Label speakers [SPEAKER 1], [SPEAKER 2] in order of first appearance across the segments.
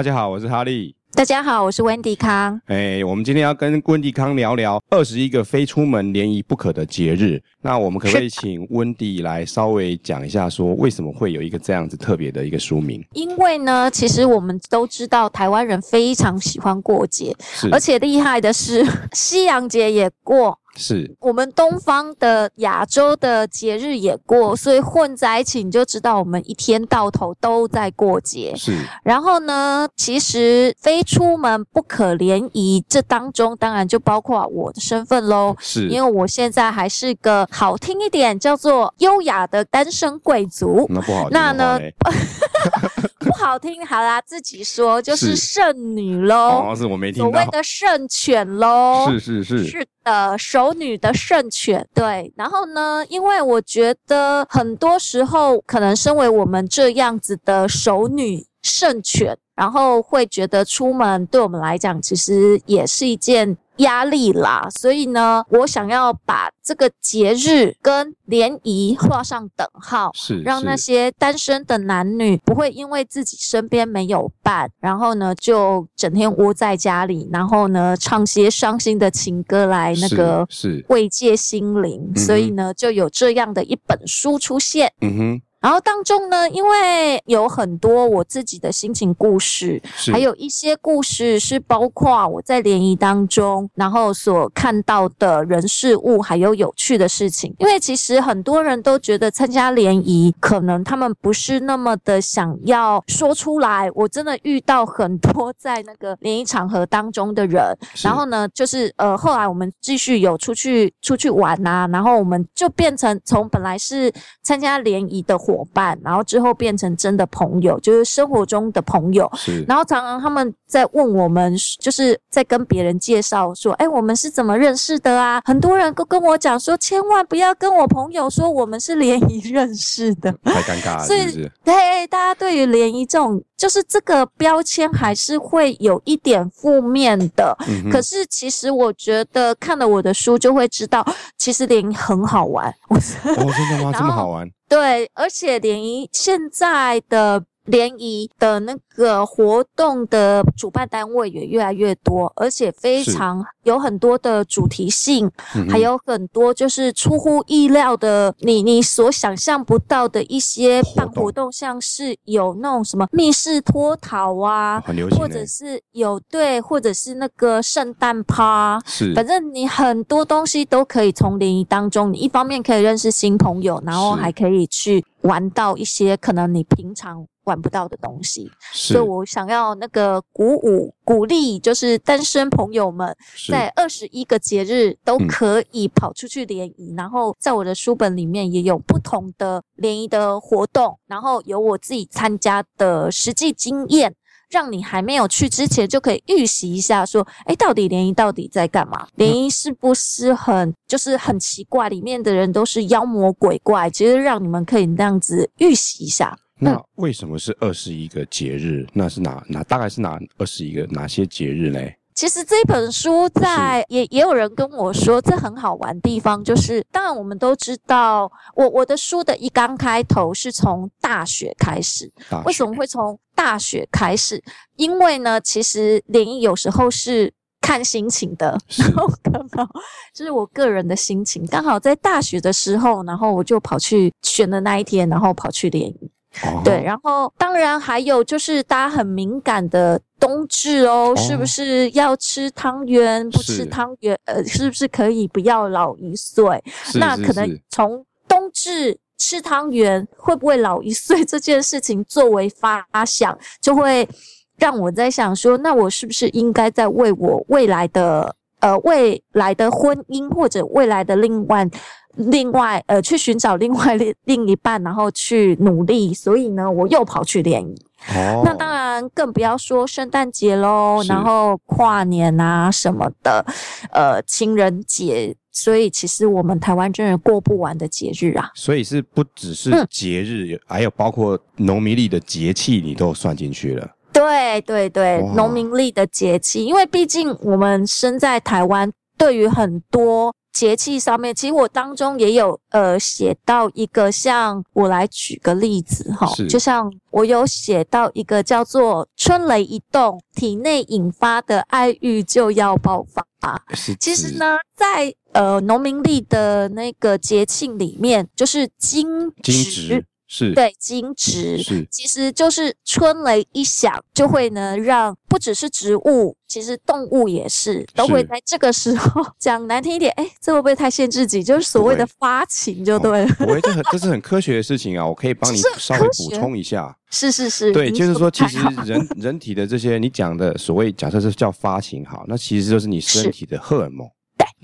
[SPEAKER 1] 大家好，我是哈利。
[SPEAKER 2] 大家好，我是温迪康。
[SPEAKER 1] 哎，我们今天要跟温迪康聊聊二十一个非出门联谊不可的节日。那我们可不可以请温迪来稍微讲一下，说为什么会有一个这样子特别的一个书名？
[SPEAKER 2] 因为呢，其实我们都知道台湾人非常喜欢过节，而且厉害的是，西洋节也过。
[SPEAKER 1] 是
[SPEAKER 2] 我们东方的亚洲的节日也过，所以混在一起你就知道我们一天到头都在过节。
[SPEAKER 1] 是，
[SPEAKER 2] 然后呢，其实非出门不可联谊，这当中当然就包括我的身份喽。
[SPEAKER 1] 是，
[SPEAKER 2] 因为我现在还是个好听一点叫做优雅的单身贵族。
[SPEAKER 1] 那不好听，
[SPEAKER 2] 那呢？不好听，好啦，自己说就是剩女喽。
[SPEAKER 1] 哦，是我没听到。
[SPEAKER 2] 所谓的剩犬喽。
[SPEAKER 1] 是是是。
[SPEAKER 2] 是的，女的圣犬。对，然后呢，因为我觉得很多时候，可能身为我们这样子的熟女圣犬，然后会觉得出门对我们来讲，其实也是一件。压力啦，所以呢，我想要把这个节日跟联谊画上等号，
[SPEAKER 1] 是
[SPEAKER 2] 让那些单身的男女不会因为自己身边没有伴，然后呢就整天窝在家里，然后呢唱些伤心的情歌来那个
[SPEAKER 1] 是
[SPEAKER 2] 慰藉心灵，所以呢就有这样的一本书出现。
[SPEAKER 1] 嗯哼。
[SPEAKER 2] 然后当中呢，因为有很多我自己的心情故事，还有一些故事是包括我在联谊当中，然后所看到的人事物，还有有趣的事情。因为其实很多人都觉得参加联谊，可能他们不是那么的想要说出来。我真的遇到很多在那个联谊场合当中的人，然后呢，就是呃，后来我们继续有出去出去玩啊，然后我们就变成从本来是参加联谊的。伙伴，然后之后变成真的朋友，就是生活中的朋友。然后常常他们在问我们，就是在跟别人介绍说：“哎，我们是怎么认识的啊？”很多人都跟我讲说：“千万不要跟我朋友说我们是联谊认识的，
[SPEAKER 1] 太尴尬了。”
[SPEAKER 2] 所以，对大家对于联谊这种，就是这个标签还是会有一点负面的。
[SPEAKER 1] 嗯。
[SPEAKER 2] 可是，其实我觉得看了我的书就会知道，其实联谊很好玩。哦，
[SPEAKER 1] 真的吗？这么好玩？
[SPEAKER 2] 对，而且联谊现在的联谊的那个活动的主办单位也越来越多，而且非常有很多的主题性，还有很多就是出乎意料的，你你所想象不到的一些办活动，像是有那种什么密室脱逃啊，
[SPEAKER 1] 很流行，
[SPEAKER 2] 或者是有对，或者是那个圣诞趴，
[SPEAKER 1] 是，
[SPEAKER 2] 反正你很多东西都可以从联谊当中，你一方面可以认识新朋友，然后还可以去玩到一些可能你平常。玩不到的东西，所以我想要那个鼓舞、鼓励，就是单身朋友们在二十一个节日都可以跑出去联谊。嗯、然后在我的书本里面也有不同的联谊的活动，然后有我自己参加的实际经验，让你还没有去之前就可以预习一下，说，哎，到底联谊到底在干嘛？联谊是不是很就是很奇怪？里面的人都是妖魔鬼怪，其实让你们可以那样子预习一下。
[SPEAKER 1] 那为什么是二十一个节日？那是哪哪大概是哪二十一个哪些节日嘞？
[SPEAKER 2] 其实这本书在也也有人跟我说，这很好玩的地方就是，当然我们都知道，我我的书的一刚开头是从大学开始。为什么会从大学开始？因为呢，其实联谊有时候是看心情的，然后刚好就是我个人的心情，刚好在大学的时候，然后我就跑去选的那一天，然后跑去联谊。
[SPEAKER 1] 哦、
[SPEAKER 2] 对，然后当然还有就是大家很敏感的冬至哦，哦是不是要吃汤圆？不吃汤圆，呃，是不是可以不要老一岁？那可能从冬至吃汤圆会不会老一岁这件事情作为发想，就会让我在想说，那我是不是应该在为我未来的呃未来的婚姻或者未来的另外。另外，呃，去寻找另外另另一半，然后去努力。所以呢，我又跑去联谊。
[SPEAKER 1] 哦，
[SPEAKER 2] 那当然更不要说圣诞节喽，然后跨年啊什么的，呃，情人节。所以其实我们台湾真的过不完的节日啊。
[SPEAKER 1] 所以是不只是节日，嗯、还有包括农民历的节气，你都算进去了。
[SPEAKER 2] 对对对，农民历的节气，因为毕竟我们身在台湾。对于很多节气上面，其实我当中也有呃写到一个，像我来举个例子哈，就像我有写到一个叫做“春雷一动，体内引发的爱欲就要爆发”。其实呢，在呃农民历的那个节庆里面，就是惊蛰。
[SPEAKER 1] 是
[SPEAKER 2] 对，惊蛰是，其实就是春雷一响，就会呢让不只是植物，其实动物也是都会在这个时候讲难听一点，哎，这会不会太限制级？就是所谓的发情就对了。
[SPEAKER 1] 不会，这很 这是很科学的事情啊，我可以帮你稍微补充一下。
[SPEAKER 2] 是是是，
[SPEAKER 1] 对，就是说，其实人人体的这些你讲的所谓，假设是叫发情好，那其实就是你身体的荷尔蒙。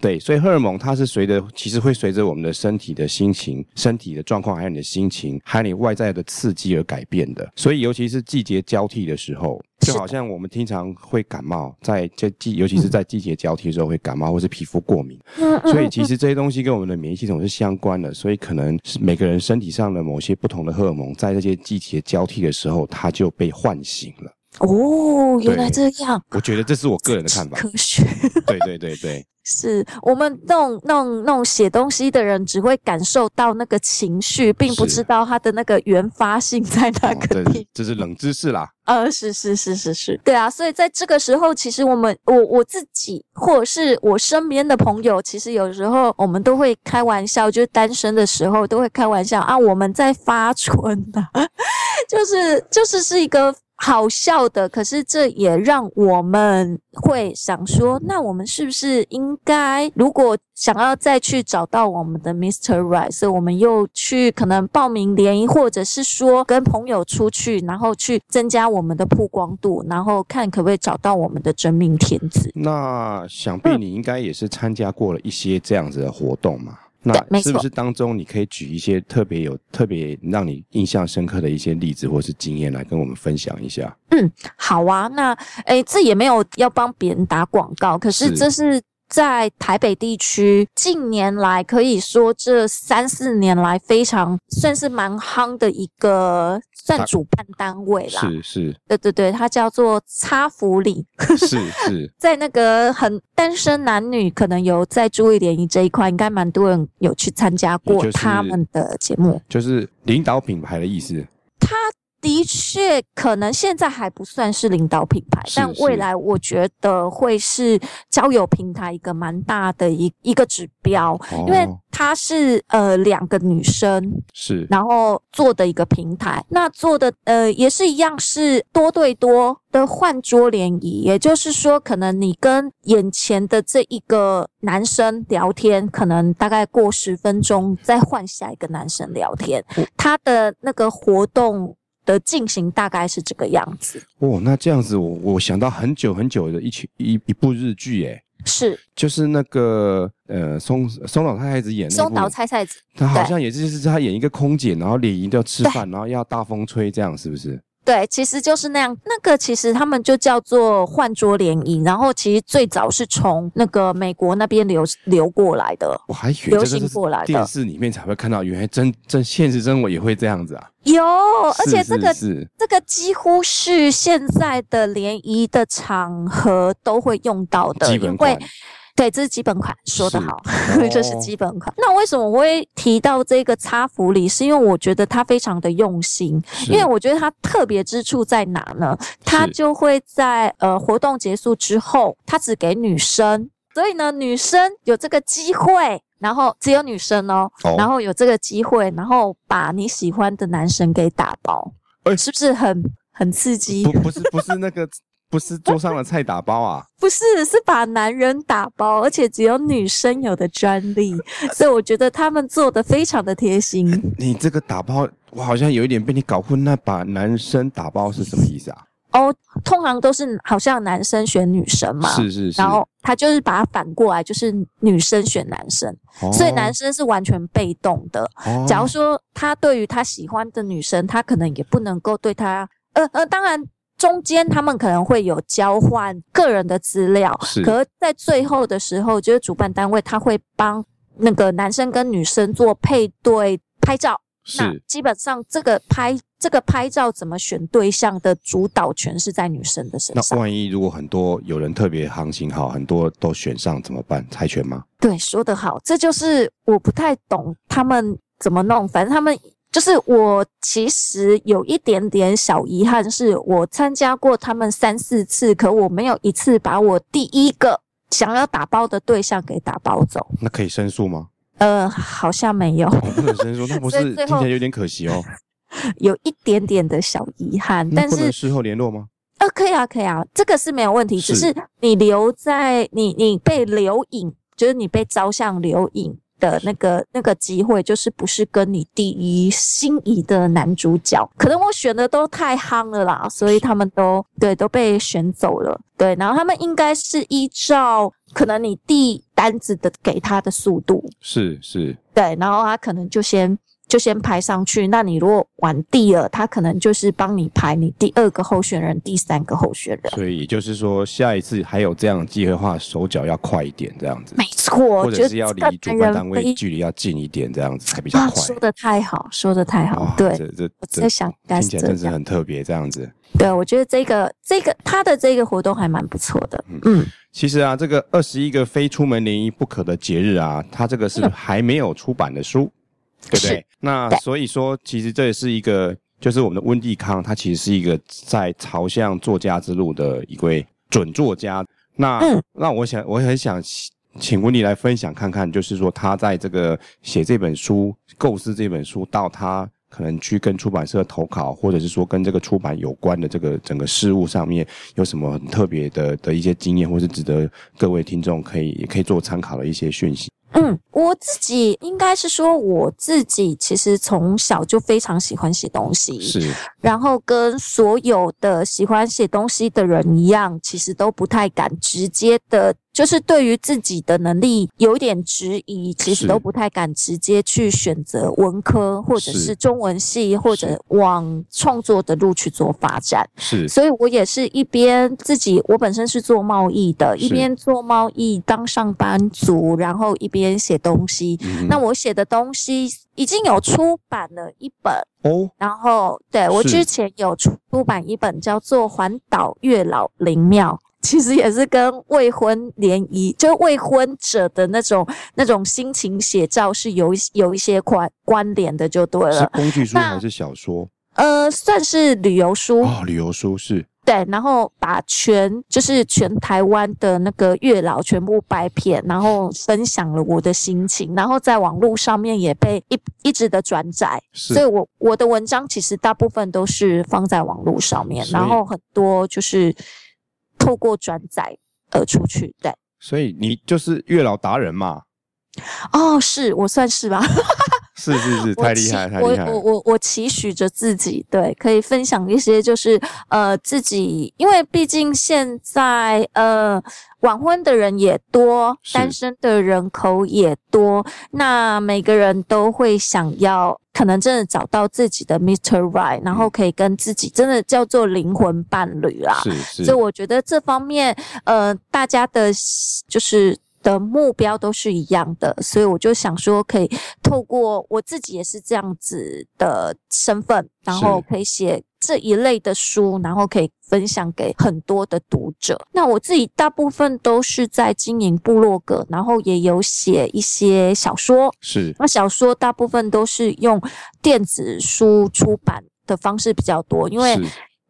[SPEAKER 1] 对，所以荷尔蒙它是随着，其实会随着我们的身体的心情、身体的状况，还有你的心情，还有你外在的刺激而改变的。所以，尤其是季节交替的时候，就好像我们经常会感冒，在这季，尤其是在季节交替的时候会感冒，或是皮肤过敏。所以，其实这些东西跟我们的免疫系统是相关的。所以，可能是每个人身体上的某些不同的荷尔蒙，在这些季节交替的时候，它就被唤醒了。
[SPEAKER 2] 哦，原来这样。
[SPEAKER 1] 我觉得这是我个人的看法。
[SPEAKER 2] 科学。
[SPEAKER 1] 对对对对。
[SPEAKER 2] 是我们那种那种那种写东西的人，只会感受到那个情绪，并不知道它的那个原发性在哪个地方。
[SPEAKER 1] 哦，这是冷知识啦。
[SPEAKER 2] 呃，是是是是是，对啊。所以在这个时候，其实我们我我自己或者是我身边的朋友，其实有时候我们都会开玩笑，就是单身的时候都会开玩笑啊，我们在发春的，就是就是是一个。好笑的，可是这也让我们会想说，那我们是不是应该，如果想要再去找到我们的 Mr. Right，所以我们又去可能报名联谊，或者是说跟朋友出去，然后去增加我们的曝光度，然后看可不可以找到我们的真命天子。
[SPEAKER 1] 那想必你应该也是参加过了一些这样子的活动嘛？那是不是当中你可以举一些特别有特别让你印象深刻的一些例子或是经验来跟我们分享一下？
[SPEAKER 2] 嗯，好啊。那诶，这也没有要帮别人打广告，可是这是。在台北地区，近年来可以说这三四年来非常算是蛮夯的一个算主办单位啦。
[SPEAKER 1] 是是，
[SPEAKER 2] 对对对，它叫做擦福里。
[SPEAKER 1] 是是，
[SPEAKER 2] 在那个很单身男女可能有在注意联谊这一块，应该蛮多人有去参加过他们的节目。
[SPEAKER 1] 就是领导品牌的意思。
[SPEAKER 2] 他。的确，可能现在还不算是领导品牌，但未来我觉得会是交友平台一个蛮大的一一个指标，哦、因为它是呃两个女生
[SPEAKER 1] 是，
[SPEAKER 2] 然后做的一个平台，那做的呃也是一样是多对多的换桌联谊，也就是说，可能你跟眼前的这一个男生聊天，可能大概过十分钟再换下一个男生聊天，他的那个活动。的进行大概是这个样子。
[SPEAKER 1] 哦，那这样子我我想到很久很久的一群一一部日剧哎，
[SPEAKER 2] 是。
[SPEAKER 1] 就是那个呃松松岛菜菜子演的
[SPEAKER 2] 松岛菜菜子，
[SPEAKER 1] 她好像也是就是她演一个空姐，然后联谊都要吃饭，然后要大风吹，这样是不是？
[SPEAKER 2] 对，其实就是那样。那个其实他们就叫做换桌联谊，然后其实最早是从那个美国那边流流过来的，
[SPEAKER 1] 我还以为
[SPEAKER 2] 流行过来的。
[SPEAKER 1] 电视里面才会看到，原来真真现实生活也会这样子啊！
[SPEAKER 2] 有，而且这个这个几乎是现在的联谊的场合都会用到的，因为。对，这是基本款，说得好，这是，基本款。那为什么我会提到这个擦福里？是因为我觉得他非常的用心，因为我觉得他特别之处在哪呢？他就会在呃活动结束之后，他只给女生，所以呢，女生有这个机会，然后只有女生哦，哦然后有这个机会，然后把你喜欢的男生给打包，欸、是不是很很刺激？
[SPEAKER 1] 不，不是，不是那个。不是桌上的菜打包啊？
[SPEAKER 2] 不是，是把男人打包，而且只有女生有的专利，所以我觉得他们做的非常的贴心。
[SPEAKER 1] 你这个打包，我好像有一点被你搞混。那把男生打包是什么意思啊？
[SPEAKER 2] 哦，通常都是好像男生选女生嘛，
[SPEAKER 1] 是是是，
[SPEAKER 2] 然后他就是把它反过来，就是女生选男生，哦、所以男生是完全被动的。哦、假如说他对于他喜欢的女生，他可能也不能够对他，呃呃，当然。中间他们可能会有交换个人的资料，是。可是在最后的时候，就是主办单位他会帮那个男生跟女生做配对拍照。是。那基本上这个拍这个拍照怎么选对象的主导权是在女生的身上。
[SPEAKER 1] 那万一如果很多有人特别行情好，很多都选上怎么办？猜拳吗？
[SPEAKER 2] 对，说得好，这就是我不太懂他们怎么弄。反正他们就是我，其实有一点点小遗憾，是我参加过他们三四次，可我没有一次把我第一个想要打包的对象给打包走。
[SPEAKER 1] 那可以申诉吗？
[SPEAKER 2] 呃，好像没有。
[SPEAKER 1] 不能申诉，那不是听起来有点可惜哦。
[SPEAKER 2] 有一点点的小遗憾，但是
[SPEAKER 1] 事后联络吗？
[SPEAKER 2] 呃，可以啊，可以啊，这个是没有问题。是只是你留在你你被留影，就是你被照相留影的那个那个机会，就是不是跟你第一心仪的男主角，可能我选的都太夯了啦，所以他们都对都被选走了。对，然后他们应该是依照可能你递单子的给他的速度，
[SPEAKER 1] 是是，
[SPEAKER 2] 对，然后他可能就先。就先排上去，那你如果玩第二，他可能就是帮你排你第二个候选人、第三个候选人。
[SPEAKER 1] 所以也就是说，下一次还有这样的机会的话，手脚要快一点，这样子。
[SPEAKER 2] 没错，
[SPEAKER 1] 或者是要离主办单位距离要近一点，这样子才比较快。啊、
[SPEAKER 2] 说的太好，说的太好。对，
[SPEAKER 1] 这这
[SPEAKER 2] 我在想，
[SPEAKER 1] 听起来真是很特别，这样子。
[SPEAKER 2] 对，我觉得这个这个他的这个活动还蛮不错的。嗯，嗯
[SPEAKER 1] 其实啊，这个二十一个非出门联谊不可的节日啊，它这个是还没有出版的书。嗯对不对？那所以说，其实这也是一个，就是我们的温蒂康，他其实是一个在朝向作家之路的一位准作家。那、嗯、那我想，我很想请温蒂来分享看看，就是说他在这个写这本书、构思这本书，到他可能去跟出版社投稿，或者是说跟这个出版有关的这个整个事物上面，有什么很特别的的一些经验，或是值得各位听众可以也可以做参考的一些讯息。
[SPEAKER 2] 嗯，我自己应该是说，我自己其实从小就非常喜欢写东西，
[SPEAKER 1] 是，
[SPEAKER 2] 然后跟所有的喜欢写东西的人一样，其实都不太敢直接的。就是对于自己的能力有点质疑，其实都不太敢直接去选择文科或者是中文系，或者往创作的路去做发展。
[SPEAKER 1] 是，
[SPEAKER 2] 所以我也是一边自己，我本身是做贸易的，一边做贸易当上班族，然后一边写东西。嗯、那我写的东西已经有出版了一本哦，然后对我之前有出版一本叫做《环岛月老灵庙》。其实也是跟未婚联谊，就未婚者的那种那种心情写照是有有一些关关联的，就对了。
[SPEAKER 1] 是工具书还是小说？
[SPEAKER 2] 呃，算是旅游书
[SPEAKER 1] 哦，旅游书是。
[SPEAKER 2] 对，然后把全就是全台湾的那个月老全部掰片，然后分享了我的心情，然后在网络上面也被一一直的转载。所以我我的文章其实大部分都是放在网络上面，然后很多就是。透过转载而出去，对，
[SPEAKER 1] 所以你就是月老达人嘛？
[SPEAKER 2] 哦，是我算是吧？
[SPEAKER 1] 是 是是，太厉害，太厉害！
[SPEAKER 2] 我我我我期许着自己，对，可以分享一些，就是呃，自己，因为毕竟现在呃，晚婚的人也多，是单身的人口也多，那每个人都会想要。可能真的找到自己的 Mr. Right，然后可以跟自己真的叫做灵魂伴侣啦。是是，所以我觉得这方面，呃，大家的，就是。的目标都是一样的，所以我就想说，可以透过我自己也是这样子的身份，然后可以写这一类的书，然后可以分享给很多的读者。那我自己大部分都是在经营部落格，然后也有写一些小说。
[SPEAKER 1] 是，
[SPEAKER 2] 那小说大部分都是用电子书出版的方式比较多，因为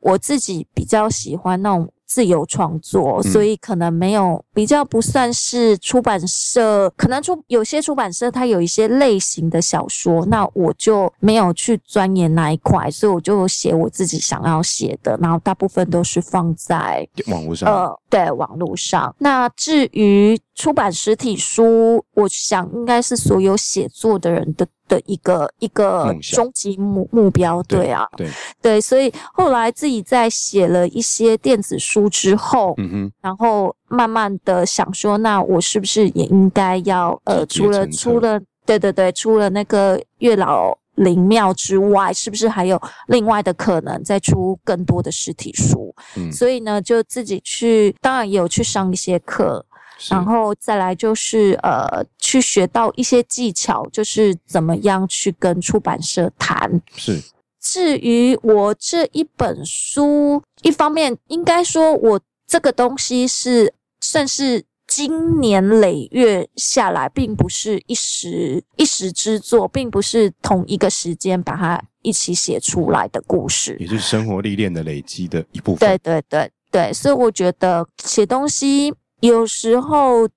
[SPEAKER 2] 我自己比较喜欢那种。自由创作，所以可能没有比较不算是出版社，可能出有些出版社它有一些类型的小说，那我就没有去钻研那一块，所以我就写我自己想要写的，然后大部分都是放在
[SPEAKER 1] 网络上，呃，
[SPEAKER 2] 对，网络上。那至于出版实体书，我想应该是所有写作的人的。的一个一个终极目目标，对啊，
[SPEAKER 1] 对
[SPEAKER 2] 对，所以后来自己在写了一些电子书之后，嗯哼，然后慢慢的想说，那我是不是也应该要呃，除了除了对对对，除了那个月老灵庙之外，是不是还有另外的可能再出更多的实体书？嗯，所以呢，就自己去，当然也有去上一些课。然后再来就是呃，去学到一些技巧，就是怎么样去跟出版社谈。
[SPEAKER 1] 是，
[SPEAKER 2] 至于我这一本书，一方面应该说我这个东西是算是经年累月下来，并不是一时一时之作，并不是同一个时间把它一起写出来的故事，
[SPEAKER 1] 也是生活历练的累积的一部分。
[SPEAKER 2] 对对对对，所以我觉得写东西有时候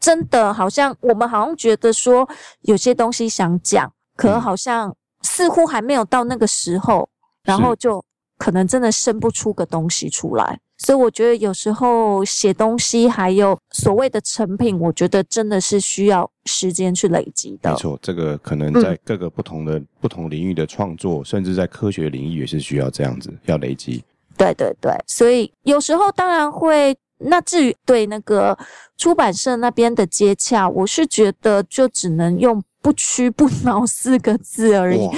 [SPEAKER 2] 真的好像我们好像觉得说有些东西想讲，可好像。似乎还没有到那个时候，然后就可能真的生不出个东西出来。所以我觉得有时候写东西还有所谓的成品，我觉得真的是需要时间去累积的。
[SPEAKER 1] 没错，这个可能在各个不同的、嗯、不同领域的创作，甚至在科学领域也是需要这样子要累积。
[SPEAKER 2] 对对对，所以有时候当然会。那至于对那个出版社那边的接洽，我是觉得就只能用。不屈不挠四个字而已，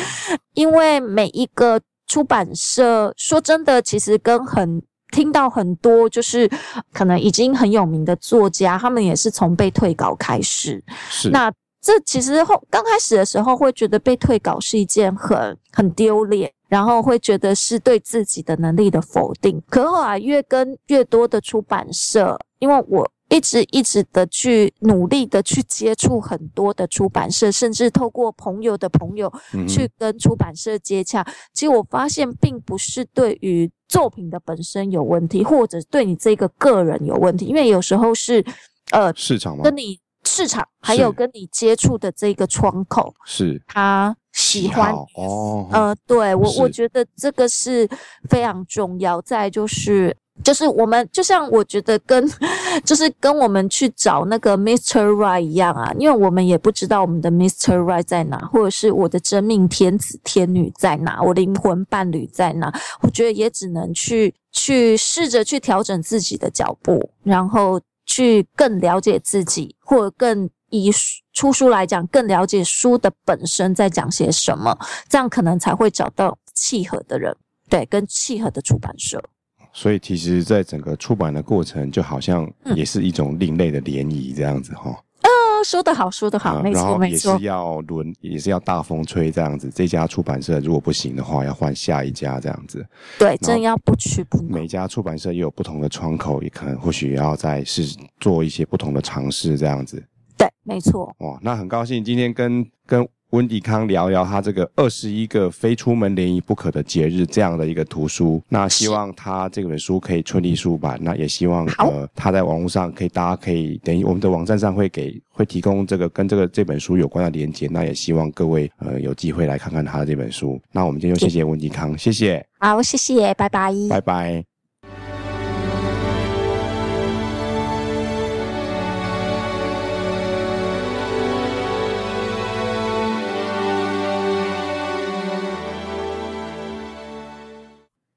[SPEAKER 2] 因为每一个出版社，说真的，其实跟很听到很多就是可能已经很有名的作家，他们也是从被退稿开始。
[SPEAKER 1] 是，
[SPEAKER 2] 那这其实后刚开始的时候会觉得被退稿是一件很很丢脸，然后会觉得是对自己的能力的否定。可后来越跟越多的出版社，因为我。一直一直的去努力的去接触很多的出版社，甚至透过朋友的朋友去跟出版社接洽。嗯、其实我发现，并不是对于作品的本身有问题，或者对你这个个人有问题，因为有时候是呃
[SPEAKER 1] 市场吗？
[SPEAKER 2] 跟你市场还有跟你接触的这个窗口
[SPEAKER 1] 是
[SPEAKER 2] 他喜欢
[SPEAKER 1] 哦。
[SPEAKER 2] 呃，对我我觉得这个是非常重要。再就是。就是我们就像我觉得跟，就是跟我们去找那个 Mr. Right 一样啊，因为我们也不知道我们的 Mr. Right 在哪，或者是我的真命天子天女在哪，我灵魂伴侣在哪，我觉得也只能去去试着去调整自己的脚步，然后去更了解自己，或者更以出书来讲，更了解书的本身在讲些什么，这样可能才会找到契合的人，对，跟契合的出版社。
[SPEAKER 1] 所以，其实，在整个出版的过程，就好像也是一种另类的联谊这样子哈。
[SPEAKER 2] 啊、嗯，说得好，说得好，没错，没错。也
[SPEAKER 1] 是要轮，也是要大风吹这样子。这家出版社如果不行的话，要换下一家这样子。
[SPEAKER 2] 对，真要不屈不挠。
[SPEAKER 1] 每家出版社也有不同的窗口，也可能或许要再试做一些不同的尝试这样子。
[SPEAKER 2] 对，没错。
[SPEAKER 1] 哇，那很高兴今天跟跟。温迪康聊聊他这个二十一个非出门联谊不可的节日这样的一个图书，那希望他这本书可以顺利出版，那也希望呃他在网络上可以，大家可以等于我们的网站上会给会提供这个跟这个这本书有关的连接，那也希望各位呃有机会来看看他的这本书。那我们今天就谢谢温迪康，谢谢。
[SPEAKER 2] 好，谢谢，拜拜，
[SPEAKER 1] 拜拜。